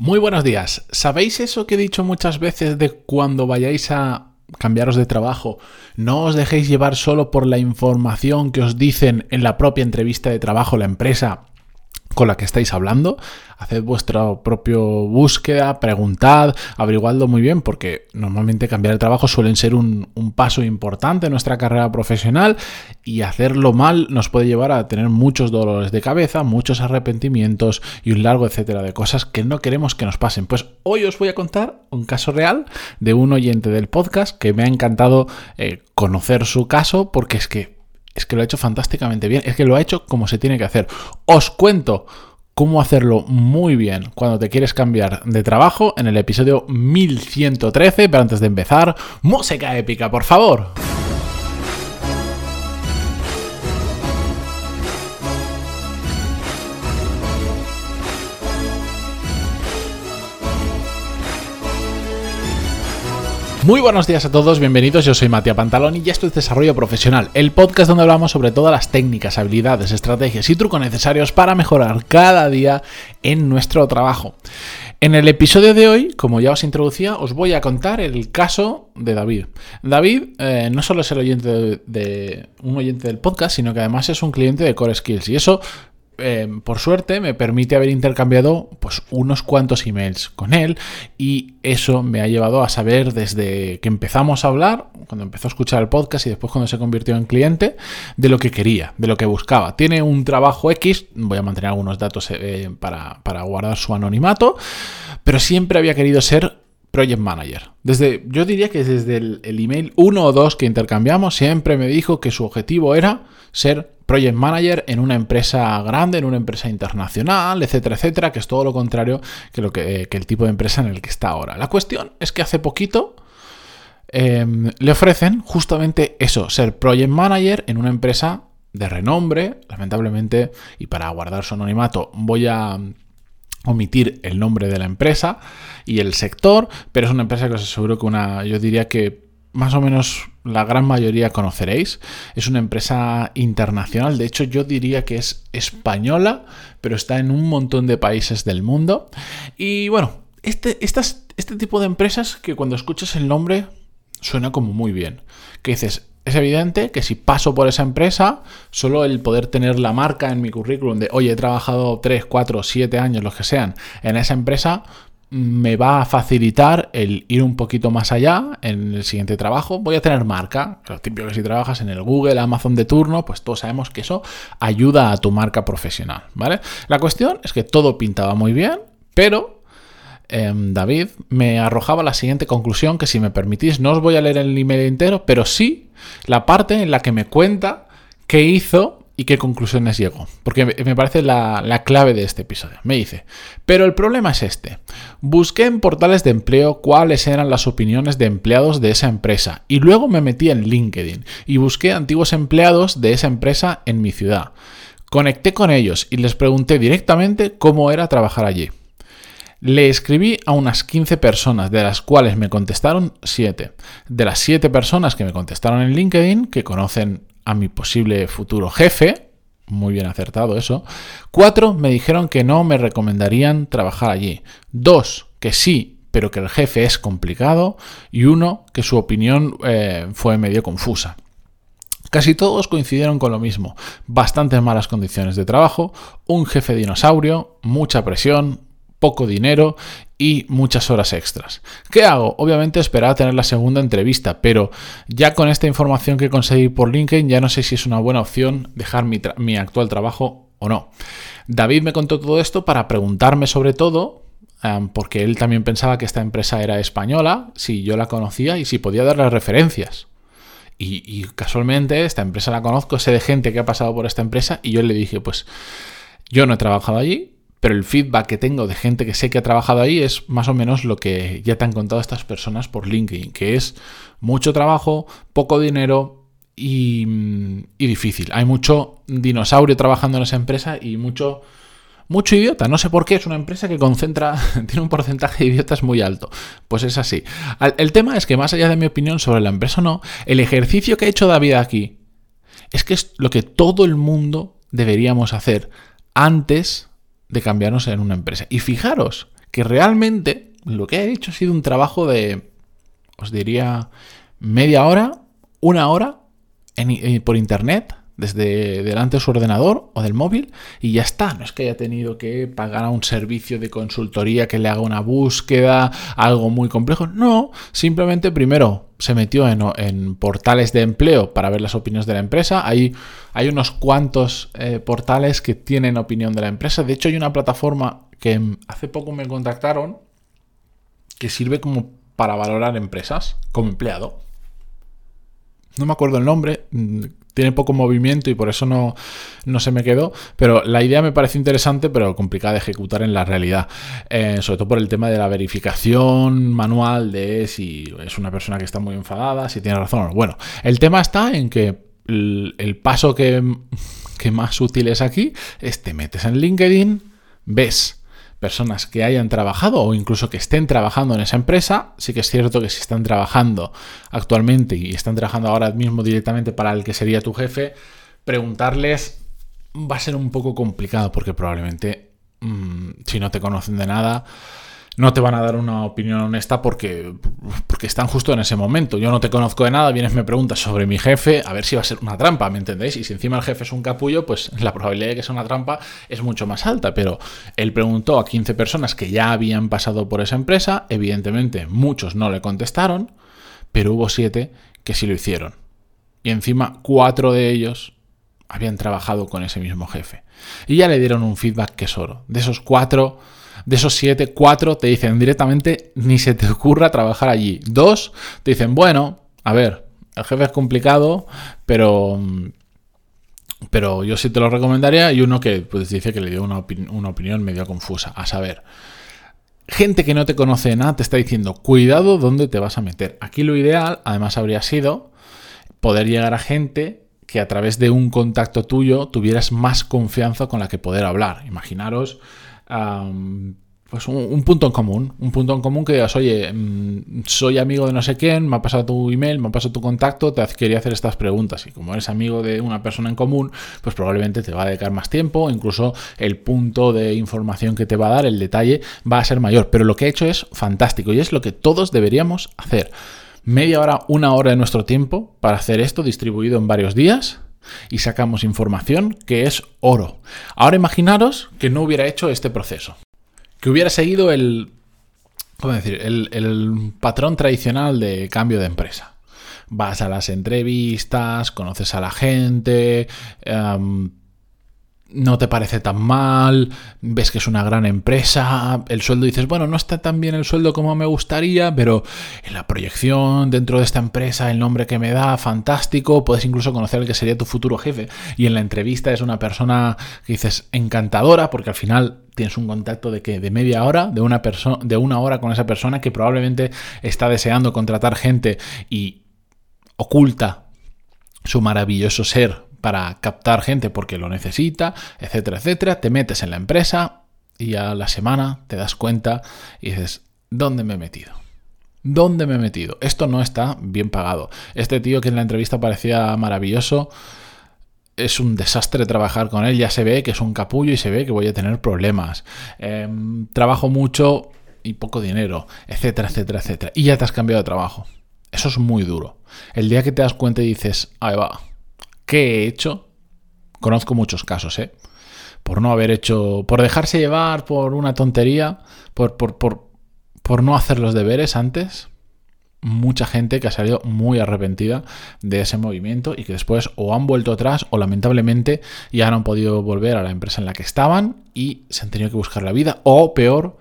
Muy buenos días. ¿Sabéis eso que he dicho muchas veces de cuando vayáis a cambiaros de trabajo? No os dejéis llevar solo por la información que os dicen en la propia entrevista de trabajo la empresa con la que estáis hablando, haced vuestra propia búsqueda, preguntad, averiguadlo muy bien, porque normalmente cambiar de trabajo suele ser un, un, paso importante en nuestra carrera profesional y hacerlo mal nos puede llevar a tener muchos dolores de cabeza, muchos arrepentimientos y un largo etcétera de cosas que no queremos que nos pasen. Pues hoy os voy a contar un caso real de un oyente del podcast que me ha encantado eh, conocer su caso porque es que es que lo ha hecho fantásticamente bien, es que lo ha hecho como se tiene que hacer. Os cuento cómo hacerlo muy bien cuando te quieres cambiar de trabajo en el episodio 1113, pero antes de empezar, música épica, por favor. Muy buenos días a todos, bienvenidos. Yo soy Matías Pantaloni y esto es Desarrollo Profesional, el podcast donde hablamos sobre todas las técnicas, habilidades, estrategias y trucos necesarios para mejorar cada día en nuestro trabajo. En el episodio de hoy, como ya os introducía, os voy a contar el caso de David. David eh, no solo es el oyente de, un oyente del podcast, sino que además es un cliente de Core Skills y eso eh, por suerte me permite haber intercambiado pues unos cuantos emails con él y eso me ha llevado a saber desde que empezamos a hablar, cuando empezó a escuchar el podcast y después cuando se convirtió en cliente, de lo que quería, de lo que buscaba. Tiene un trabajo X, voy a mantener algunos datos eh, para, para guardar su anonimato, pero siempre había querido ser Project Manager. Desde, yo diría que desde el, email 1 o 2 que intercambiamos, siempre me dijo que su objetivo era ser Project Manager en una empresa grande, en una empresa internacional, etcétera, etcétera, que es todo lo contrario que, lo que, que el tipo de empresa en el que está ahora. La cuestión es que hace poquito eh, le ofrecen justamente eso, ser Project Manager en una empresa de renombre, lamentablemente, y para guardar su anonimato voy a omitir el nombre de la empresa y el sector, pero es una empresa que os aseguro que una, yo diría que más o menos la gran mayoría conoceréis. Es una empresa internacional, de hecho yo diría que es española, pero está en un montón de países del mundo. Y bueno, este, estas, este tipo de empresas que cuando escuchas el nombre suena como muy bien. Que dices, es evidente que si paso por esa empresa, solo el poder tener la marca en mi currículum de, oye, he trabajado 3, 4, 7 años, los que sean, en esa empresa, me va a facilitar el ir un poquito más allá en el siguiente trabajo. Voy a tener marca. Lo típico que si trabajas en el Google, Amazon de turno, pues todos sabemos que eso ayuda a tu marca profesional, ¿vale? La cuestión es que todo pintaba muy bien, pero eh, David me arrojaba la siguiente conclusión que si me permitís, no os voy a leer el email entero, pero sí la parte en la que me cuenta qué hizo y qué conclusiones llegó. Porque me parece la, la, clave de este episodio. Me dice, pero el problema es este. Busqué en portales de empleo cuáles eran las opiniones de empleados de esa empresa y luego me metí en LinkedIn y busqué antiguos empleados de esa empresa en mi ciudad. Conecté con ellos y les pregunté directamente cómo era trabajar allí. Le escribí a unas 15 personas, de las cuales me contestaron 7. De las 7 personas que me contestaron en LinkedIn, que conocen a mi posible futuro jefe, muy bien acertado eso. Cuatro me dijeron que no me recomendarían trabajar allí. Dos, que sí, pero que el jefe es complicado. Y uno, que su opinión eh, fue medio confusa. Casi todos coincidieron con lo mismo. Bastantes malas condiciones de trabajo, un jefe dinosaurio, mucha presión, poco dinero y muchas horas extras. ¿Qué hago? Obviamente esperar a tener la segunda entrevista, pero ya con esta información que conseguí por LinkedIn ya no sé si es una buena opción dejar mi, actual trabajo o no. David me contó todo esto para preguntarme sobre todo, porque él también pensaba que esta empresa era española, si yo la conocía y si podía darle referencias. Y, y casualmente esta empresa la conozco, sé de gente que ha pasado por esta empresa y yo le dije, pues yo no he trabajado allí, pero el feedback que tengo de gente que sé que ha trabajado ahí es más o menos lo que ya te han contado estas personas por LinkedIn, que es mucho trabajo, poco dinero y, difícil. Hay mucho dinosaurio trabajando en esa empresa y mucho, mucho idiota. No sé por qué, es una empresa que concentra, tiene un porcentaje de idiotas muy alto. Pues es así. El tema es que más allá de mi opinión sobre la empresa o no, el ejercicio que ha hecho David aquí es que es lo que todo el mundo deberíamos hacer antes de cambiarnos en una empresa. Y fijaros que realmente lo que ha hecho ha sido un trabajo de, os diría, media hora, una hora eh, por internet desde delante de su ordenador o del móvil y ya está. No es que haya tenido que pagar a un servicio de consultoría que le haga una búsqueda, algo muy complejo. No, simplemente primero se metió en, portales de empleo para ver las opiniones de la empresa. Hay, hay unos cuantos eh, portales que tienen opinión de la empresa. De hecho, hay una plataforma que hace poco me contactaron que sirve como para valorar empresas como empleado. No me acuerdo el nombre, mm, tiene poco movimiento y por eso no, no se me quedó. Pero la idea me parece interesante, pero complicada de ejecutar en la realidad. Eh, sobre todo por el tema de la verificación manual de si es una persona que está muy enfadada, si tiene razón. Bueno, el tema está en que el, paso que, que más útil es aquí es te metes en LinkedIn, ves personas que hayan trabajado o incluso que estén trabajando en esa empresa. Sí que es cierto que si están trabajando actualmente y están trabajando ahora mismo directamente para el que sería tu jefe, preguntarles va a ser un poco complicado porque probablemente mm, si no te conocen de nada no te van a dar una opinión honesta porque, porque están justo en ese momento. Yo no te conozco de nada, vienes me preguntas sobre mi jefe, a ver si va a ser una trampa, ¿me entendéis? Y si encima el jefe es un capullo, pues la probabilidad de que sea una trampa es mucho más alta. Pero él preguntó a 15 personas que ya habían pasado por esa empresa, evidentemente muchos no le contestaron, pero hubo 7 que sí lo hicieron. Y encima 4 de ellos habían trabajado con ese mismo jefe. Y ya le dieron un feedback que. De esos 4 de esos siete, cuatro te dicen directamente ni se te ocurra trabajar allí. Dos te dicen, bueno, a ver, el jefe es complicado, pero pero yo sí te lo recomendaría y uno que pues, dice que le dio una, una, opinión medio confusa, a saber, gente que no te conoce nada te está diciendo, cuidado dónde te vas a meter. Aquí lo ideal, además, habría sido poder llegar a gente que a través de un contacto tuyo tuvieras más confianza con la que poder hablar. Imaginaros pues un, punto en común, un punto en común que digas, oye, mm, soy amigo de no sé quién, me ha pasado tu email, me ha pasado tu contacto, te quería hacer estas preguntas y como eres amigo de una persona en común, pues probablemente te va a dedicar más tiempo, incluso el punto de información que te va a dar, el detalle, va a ser mayor. Pero lo que he hecho es fantástico y es lo que todos deberíamos hacer. Media hora, una hora de nuestro tiempo para hacer esto distribuido en varios días y sacamos información que es oro. Ahora imaginaros que no hubiera hecho este proceso, que hubiera seguido el, ¿cómo decir? el, patrón tradicional de cambio de empresa. Vas a las entrevistas, conoces a la gente, em, no te parece tan mal, ves que es una gran empresa, el sueldo dices, bueno, no está tan bien el sueldo como me gustaría, pero en la proyección dentro de esta empresa, el nombre que me da, fantástico, puedes incluso conocer el que sería tu futuro jefe. Y en la entrevista es una persona que dices encantadora, porque al final tienes un contacto de que de media hora, de una persona, de una hora con esa persona que probablemente está deseando contratar gente y oculta su maravilloso ser para captar gente porque lo necesita, etcétera, etcétera. Te metes en la empresa y a la semana te das cuenta y dices, ¿dónde me he metido? ¿Dónde me he metido? Esto no está bien pagado. Este tío que en la entrevista parecía maravilloso, es un desastre trabajar con él. Ya se ve que es un capullo y se ve que voy a tener problemas. Em, trabajo mucho y poco dinero, etcétera, etcétera, etcétera. Y ya te has cambiado de trabajo. Eso es muy duro. El día que te das cuenta y dices, ahí va, ¿Qué he hecho? Conozco muchos casos, ¿eh? Por no haber hecho, por dejarse llevar por una tontería, por, por, por, por no hacer los deberes antes, mucha gente que ha salido muy arrepentida de ese movimiento y que después o han vuelto atrás o lamentablemente ya no han podido volver a la empresa en la que estaban y se han tenido que buscar la vida o peor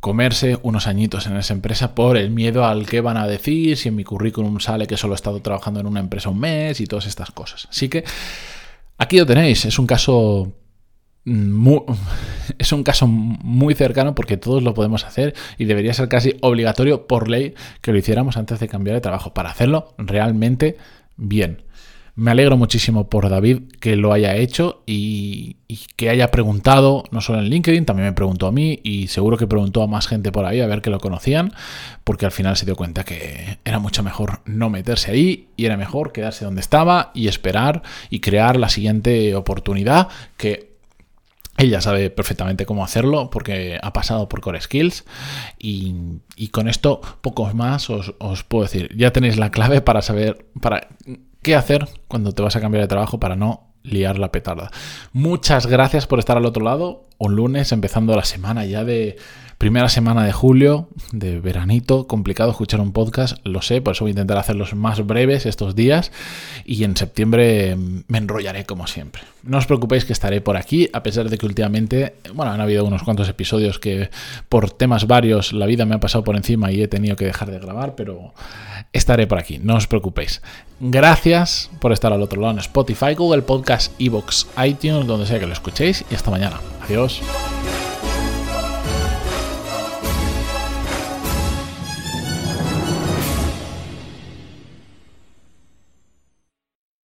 comerse unos añitos en esa empresa por el miedo al que van a decir, si en mi currículum sale que solo he estado trabajando en una empresa un mes y todas estas cosas. Así que aquí lo tenéis, es un caso muy, es un caso muy cercano porque todos lo podemos hacer y debería ser casi obligatorio por ley que lo hiciéramos antes de cambiar de trabajo para hacerlo realmente bien. Me alegro muchísimo por David que lo haya hecho y, que haya preguntado, no solo en LinkedIn, también me preguntó a mí y seguro que preguntó a más gente por ahí a ver que lo conocían, porque al final se dio cuenta que era mucho mejor no meterse ahí y era mejor quedarse donde estaba y esperar y crear la siguiente oportunidad que ella sabe perfectamente cómo hacerlo porque ha pasado por Core Skills y, con esto pocos más os, os, puedo decir. Ya tenéis la clave para saber para qué hacer cuando te vas a cambiar de trabajo para no liar la petarda. Muchas gracias por estar al otro lado. Un lunes empezando la semana ya de Primera semana de julio, de veranito, complicado escuchar un podcast, lo sé, por eso voy a intentar hacerlos más breves estos días y en septiembre me enrollaré como siempre. No os preocupéis que estaré por aquí, a pesar de que últimamente, bueno, han habido unos cuantos episodios que por temas varios la vida me ha pasado por encima y he tenido que dejar de grabar, pero estaré por aquí, no os preocupéis. Gracias por estar al otro lado en Spotify, Google Podcast, Evox, iTunes, donde sea que lo escuchéis y hasta mañana. Adiós.